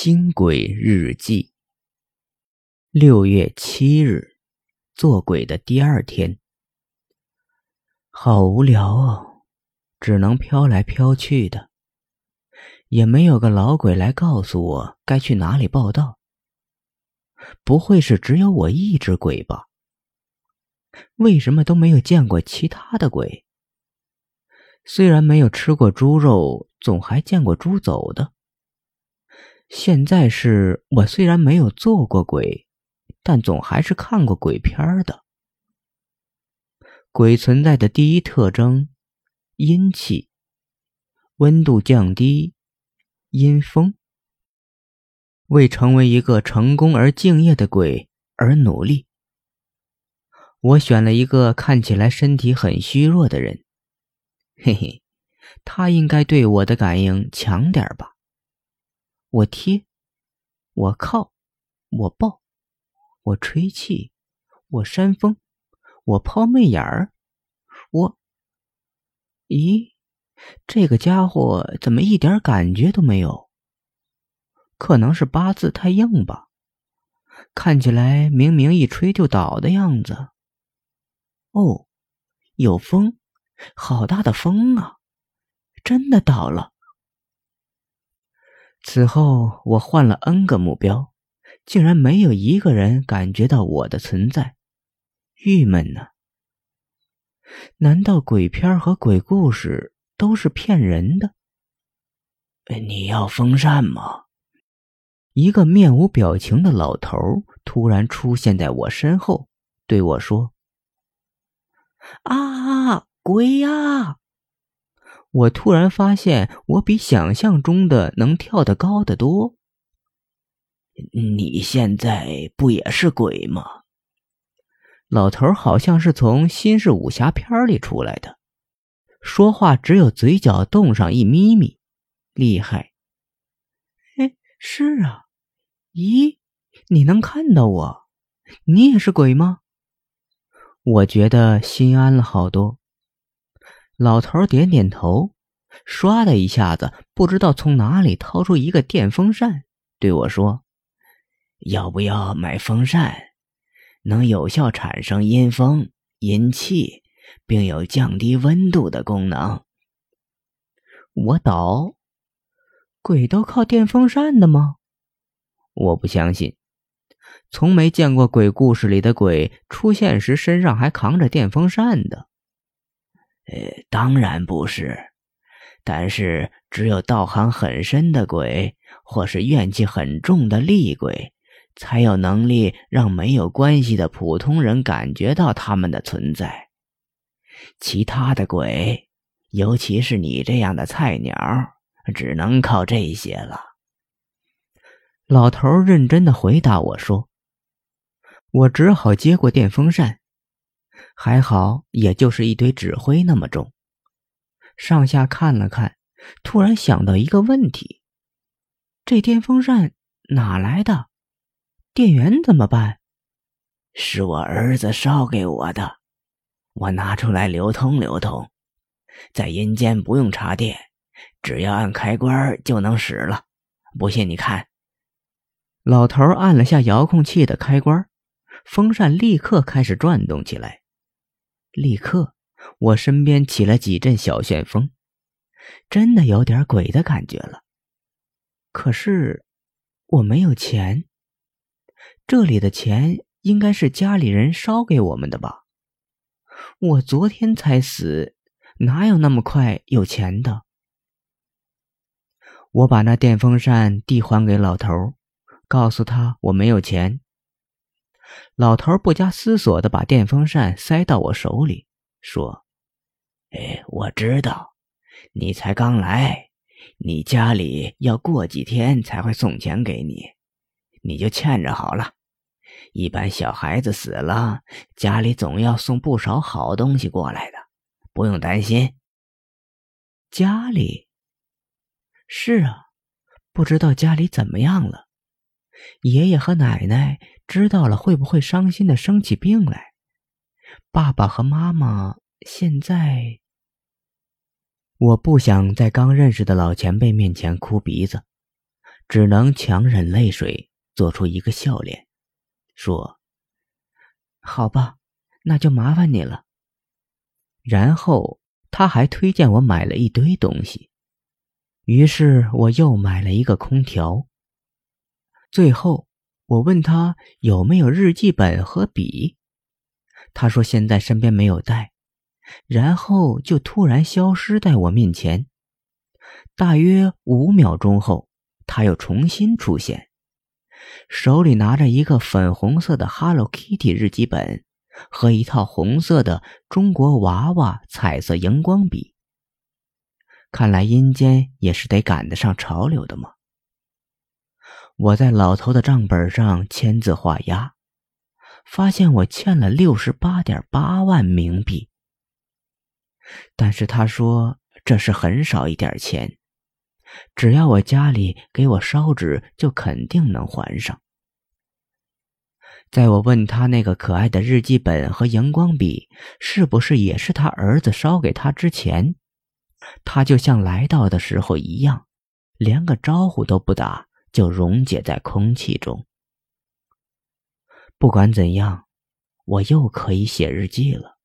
新鬼日记。六月七日，做鬼的第二天，好无聊哦，只能飘来飘去的，也没有个老鬼来告诉我该去哪里报道。不会是只有我一只鬼吧？为什么都没有见过其他的鬼？虽然没有吃过猪肉，总还见过猪走的。现在是我虽然没有做过鬼，但总还是看过鬼片的。鬼存在的第一特征：阴气，温度降低，阴风。为成为一个成功而敬业的鬼而努力。我选了一个看起来身体很虚弱的人，嘿嘿，他应该对我的感应强点吧。我贴，我靠，我抱，我吹气，我扇风，我抛媚眼儿，我……咦，这个家伙怎么一点感觉都没有？可能是八字太硬吧，看起来明明一吹就倒的样子。哦，有风，好大的风啊！真的倒了。此后，我换了 N 个目标，竟然没有一个人感觉到我的存在，郁闷呢。难道鬼片和鬼故事都是骗人的？你要风扇吗？一个面无表情的老头突然出现在我身后，对我说：“啊，鬼呀！”我突然发现，我比想象中的能跳得高得多。你现在不也是鬼吗？老头好像是从新式武侠片里出来的，说话只有嘴角动上一咪咪，厉害。哎，是啊。咦，你能看到我？你也是鬼吗？我觉得心安了好多。老头点点头，唰的一下子，不知道从哪里掏出一个电风扇，对我说：“要不要买风扇？能有效产生阴风、阴气，并有降低温度的功能。”我倒，鬼都靠电风扇的吗？我不相信，从没见过鬼故事里的鬼出现时身上还扛着电风扇的。呃，当然不是，但是只有道行很深的鬼，或是怨气很重的厉鬼，才有能力让没有关系的普通人感觉到他们的存在。其他的鬼，尤其是你这样的菜鸟，只能靠这些了。老头认真的回答我说：“我只好接过电风扇。”还好，也就是一堆纸灰那么重。上下看了看，突然想到一个问题：这电风扇哪来的？电源怎么办？是我儿子烧给我的，我拿出来流通流通。在阴间不用插电，只要按开关就能使了。不信你看。老头按了下遥控器的开关，风扇立刻开始转动起来。立刻，我身边起了几阵小旋风，真的有点鬼的感觉了。可是我没有钱，这里的钱应该是家里人烧给我们的吧？我昨天才死，哪有那么快有钱的？我把那电风扇递还给老头，告诉他我没有钱。老头不加思索的把电风扇塞到我手里，说：“哎，我知道，你才刚来，你家里要过几天才会送钱给你，你就欠着好了。一般小孩子死了，家里总要送不少好东西过来的，不用担心。家里是啊，不知道家里怎么样了，爷爷和奶奶。”知道了会不会伤心的生起病来？爸爸和妈妈现在……我不想在刚认识的老前辈面前哭鼻子，只能强忍泪水，做出一个笑脸，说：“好吧，那就麻烦你了。”然后他还推荐我买了一堆东西，于是我又买了一个空调。最后，我问他有没有日记本和笔，他说现在身边没有带，然后就突然消失在我面前。大约五秒钟后，他又重新出现，手里拿着一个粉红色的 Hello Kitty 日记本和一套红色的中国娃娃彩色荧光笔。看来阴间也是得赶得上潮流的嘛。我在老头的账本上签字画押，发现我欠了六十八点八万冥币。但是他说这是很少一点钱，只要我家里给我烧纸，就肯定能还上。在我问他那个可爱的日记本和荧光笔是不是也是他儿子烧给他之前，他就像来到的时候一样，连个招呼都不打。就溶解在空气中。不管怎样，我又可以写日记了。